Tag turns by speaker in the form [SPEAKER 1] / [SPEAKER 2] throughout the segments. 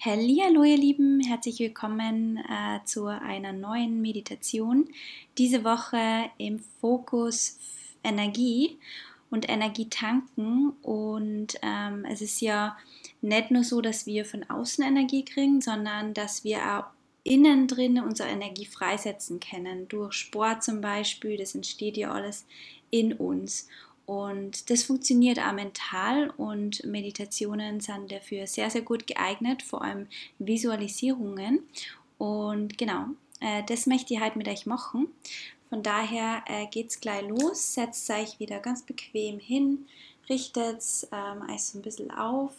[SPEAKER 1] Hallo ihr Lieben, herzlich willkommen äh, zu einer neuen Meditation. Diese Woche im Fokus Energie und Energie tanken. Und ähm, es ist ja nicht nur so, dass wir von außen Energie kriegen, sondern dass wir auch innen drin unsere Energie freisetzen können. Durch Sport zum Beispiel, das entsteht ja alles in uns. Und das funktioniert auch mental und Meditationen sind dafür sehr, sehr gut geeignet, vor allem Visualisierungen. Und genau, äh, das möchte ich heute mit euch machen. Von daher äh, es gleich los. Setzt euch wieder ganz bequem hin, richtet ähm, euch so ein bisschen auf.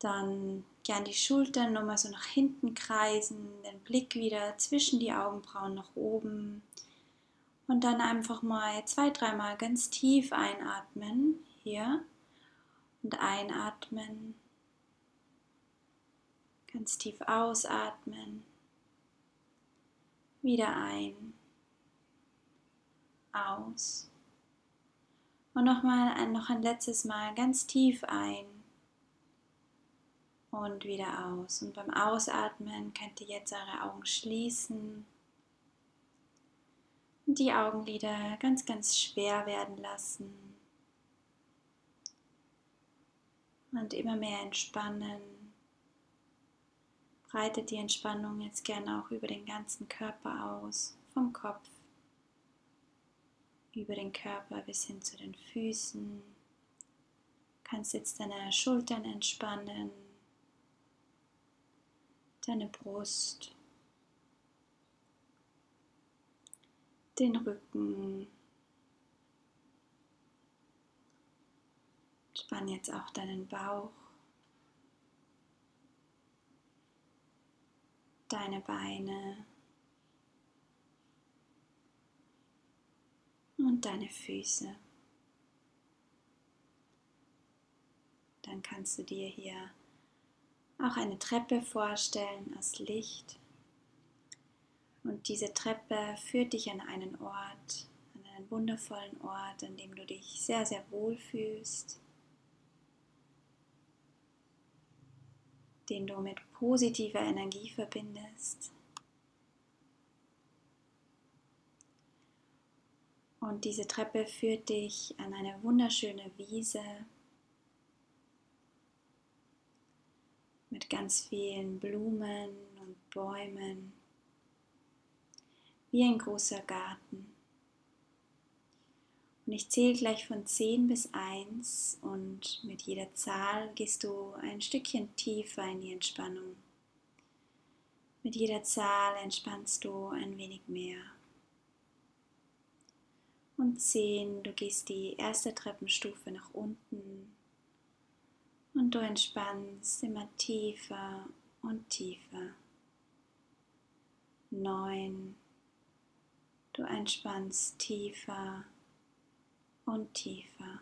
[SPEAKER 1] Dann gern die Schultern nochmal so nach hinten kreisen, den Blick wieder zwischen die Augenbrauen nach oben und dann einfach mal zwei, dreimal ganz tief einatmen. Hier. Und einatmen. Ganz tief ausatmen. Wieder ein. Aus. Und nochmal ein, noch ein letztes Mal ganz tief ein. Und wieder aus. Und beim Ausatmen könnt ihr jetzt eure Augen schließen die Augenlider ganz, ganz schwer werden lassen und immer mehr entspannen. Breitet die Entspannung jetzt gerne auch über den ganzen Körper aus, vom Kopf über den Körper bis hin zu den Füßen. Du kannst jetzt deine Schultern entspannen, deine Brust. Den Rücken. Spann jetzt auch deinen Bauch, deine Beine und deine Füße. Dann kannst du dir hier auch eine Treppe vorstellen aus Licht. Und diese Treppe führt dich an einen Ort, an einen wundervollen Ort, an dem du dich sehr, sehr wohl fühlst, den du mit positiver Energie verbindest. Und diese Treppe führt dich an eine wunderschöne Wiese mit ganz vielen Blumen und Bäumen wie ein großer Garten. Und ich zähle gleich von 10 bis 1 und mit jeder Zahl gehst du ein Stückchen tiefer in die Entspannung. Mit jeder Zahl entspannst du ein wenig mehr. Und 10, du gehst die erste Treppenstufe nach unten und du entspannst immer tiefer und tiefer. 9, Du entspannst tiefer und tiefer.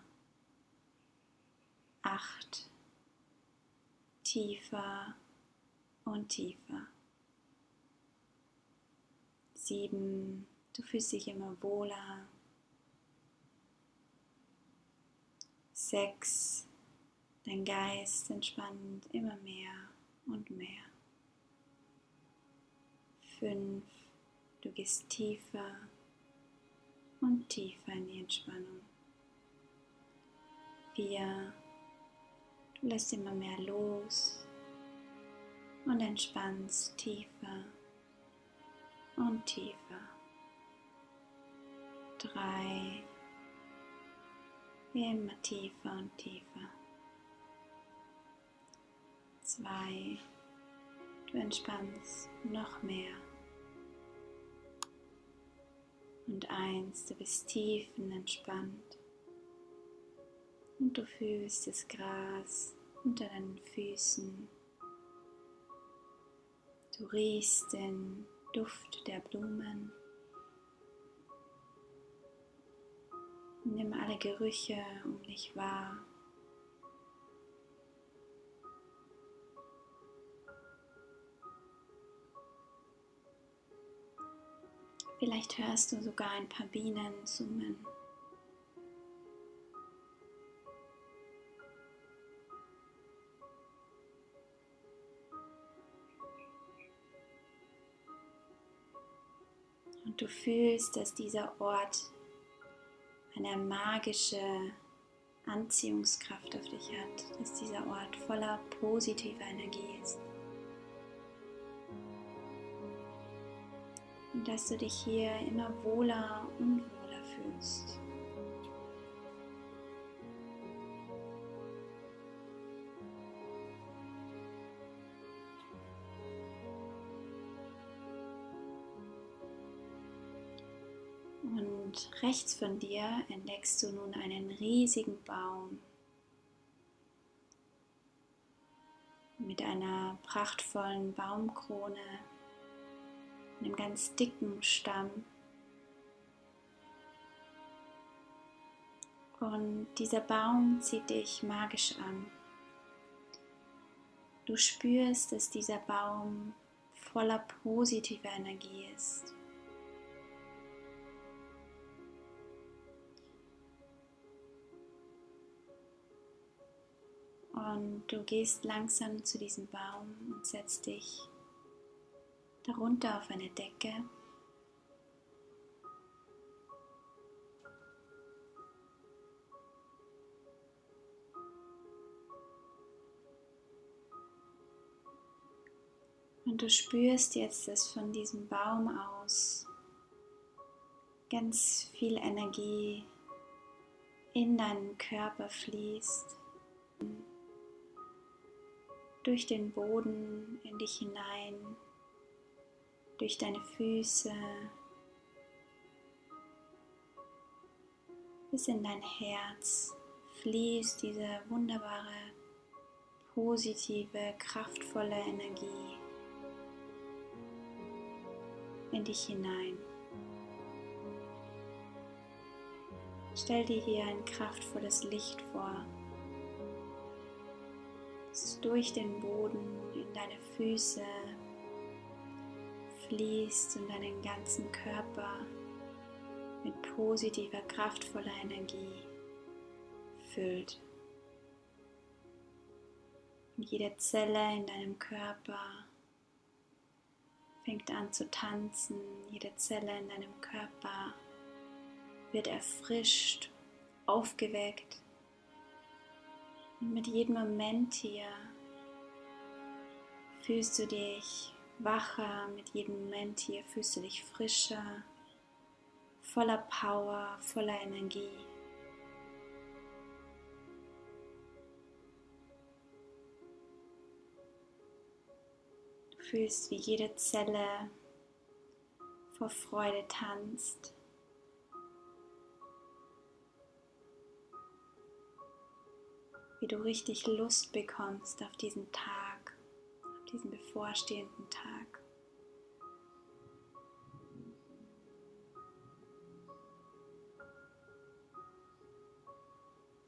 [SPEAKER 1] Acht. Tiefer und tiefer. Sieben. Du fühlst dich immer wohler. Sechs. Dein Geist entspannt immer mehr und mehr. Fünf. Du gehst tiefer und tiefer in die Entspannung. Vier. Du lässt immer mehr los und entspannst tiefer und tiefer. Drei. Immer tiefer und tiefer. Zwei. Du entspannst noch mehr und eins, du bist tiefenentspannt und du fühlst das Gras unter deinen Füßen. Du riechst den Duft der Blumen. Nimm alle Gerüche um dich wahr. Vielleicht hörst du sogar ein paar Bienen summen. Und du fühlst, dass dieser Ort eine magische Anziehungskraft auf dich hat, dass dieser Ort voller positiver Energie ist. Und dass du dich hier immer wohler und wohler fühlst. Und rechts von dir entdeckst du nun einen riesigen Baum mit einer prachtvollen Baumkrone, einem ganz dicken Stamm. Und dieser Baum zieht dich magisch an. Du spürst, dass dieser Baum voller positiver Energie ist. Und du gehst langsam zu diesem Baum und setzt dich darunter auf eine Decke. Und du spürst jetzt, dass von diesem Baum aus ganz viel Energie in deinen Körper fließt durch den Boden in dich hinein, durch deine Füße, bis in dein Herz fließt diese wunderbare, positive, kraftvolle Energie in dich hinein. Stell dir hier ein kraftvolles Licht vor das durch den Boden in deine Füße fließt und deinen ganzen Körper mit positiver, kraftvoller Energie füllt. Und jede Zelle in deinem Körper fängt an zu tanzen, jede Zelle in deinem Körper wird erfrischt, aufgeweckt und mit jedem Moment hier fühlst du dich wacher, mit jedem Moment hier fühlst du dich frischer, voller Power, voller Energie. Du fühlst, wie jede Zelle vor Freude tanzt. wie du richtig Lust bekommst auf diesen Tag, diesen bevorstehenden Tag.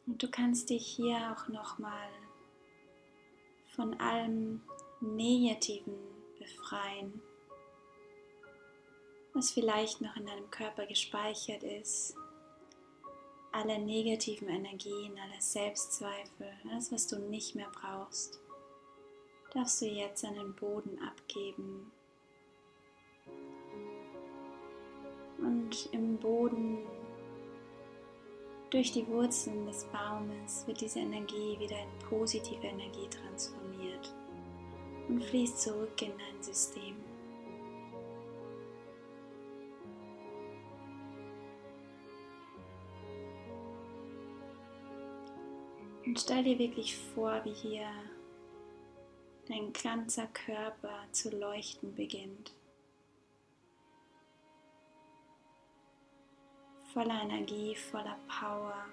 [SPEAKER 1] Und du kannst dich hier auch nochmal von allem Negativen befreien, was vielleicht noch in deinem Körper gespeichert ist alle negativen Energien, alle Selbstzweifel, alles, was du nicht mehr brauchst, darfst du jetzt an den Boden abgeben. Und im Boden, durch die Wurzeln des Baumes, wird diese Energie wieder in positive Energie transformiert und fließt zurück in dein System. Und stell dir wirklich vor, wie hier dein ganzer Körper zu leuchten beginnt. Voller Energie, voller Power.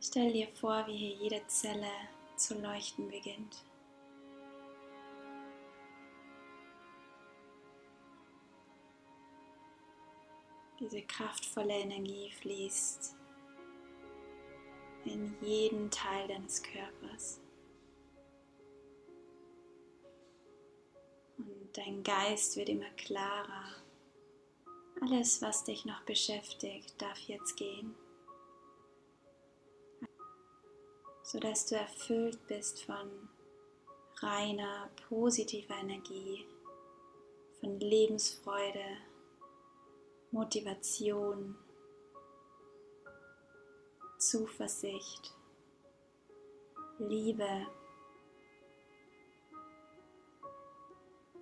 [SPEAKER 1] Stell dir vor, wie hier jede Zelle zu leuchten beginnt. Diese kraftvolle Energie fließt in jeden Teil deines Körpers. Dein Geist wird immer klarer. Alles, was dich noch beschäftigt, darf jetzt gehen, sodass du erfüllt bist von reiner, positiver Energie, von Lebensfreude, Motivation, Zuversicht, Liebe.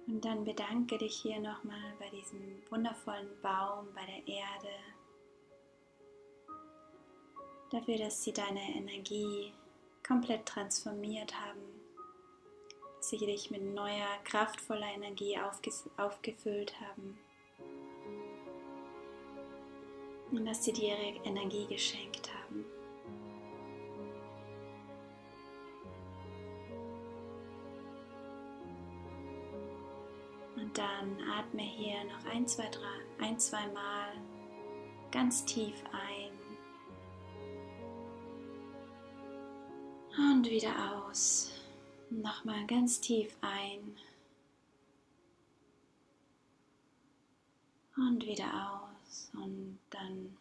[SPEAKER 1] Und dann bedanke dich hier nochmal bei diesem wundervollen Baum, bei der Erde, dafür, dass sie deine Energie komplett transformiert haben, dass sie dich mit neuer, kraftvoller Energie aufgefüllt haben und dass sie dir ihre Energie geschenkt haben. Und dann atme hier noch ein, zwei, drei, ein, zwei Mal ganz tief ein und wieder aus. Nochmal ganz tief ein und wieder aus. Und dann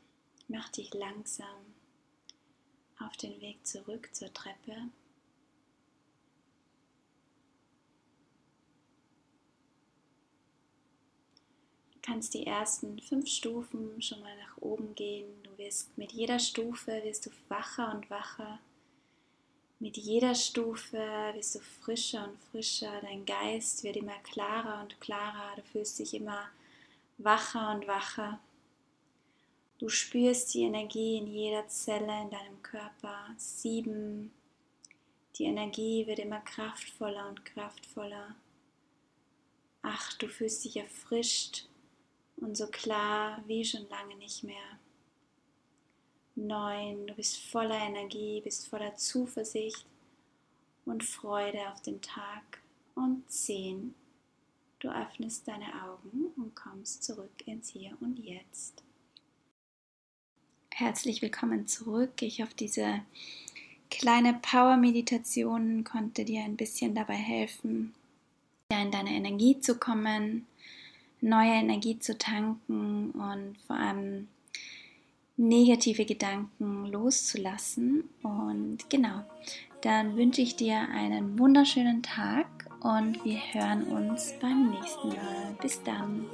[SPEAKER 1] mach dich langsam auf den Weg zurück zur Treppe. Kannst die ersten fünf Stufen schon mal nach oben gehen. Du wirst mit jeder Stufe wirst du wacher und wacher. Mit jeder Stufe wirst du frischer und frischer. Dein Geist wird immer klarer und klarer. Du fühlst dich immer wacher und wacher. Du spürst die Energie in jeder Zelle in deinem Körper. Sieben. Die Energie wird immer kraftvoller und kraftvoller. Acht. Du fühlst dich erfrischt und so klar wie schon lange nicht mehr. Neun. Du bist voller Energie, bist voller Zuversicht und Freude auf den Tag. Und zehn. Du öffnest deine Augen und kommst zurück ins Hier und Jetzt. Herzlich willkommen zurück. Ich hoffe, diese kleine Power-Meditation konnte dir ein bisschen dabei helfen, in deine Energie zu kommen, neue Energie zu tanken und vor allem negative Gedanken loszulassen. Und genau, dann wünsche ich dir einen wunderschönen Tag und wir hören uns beim nächsten Mal. Bis dann.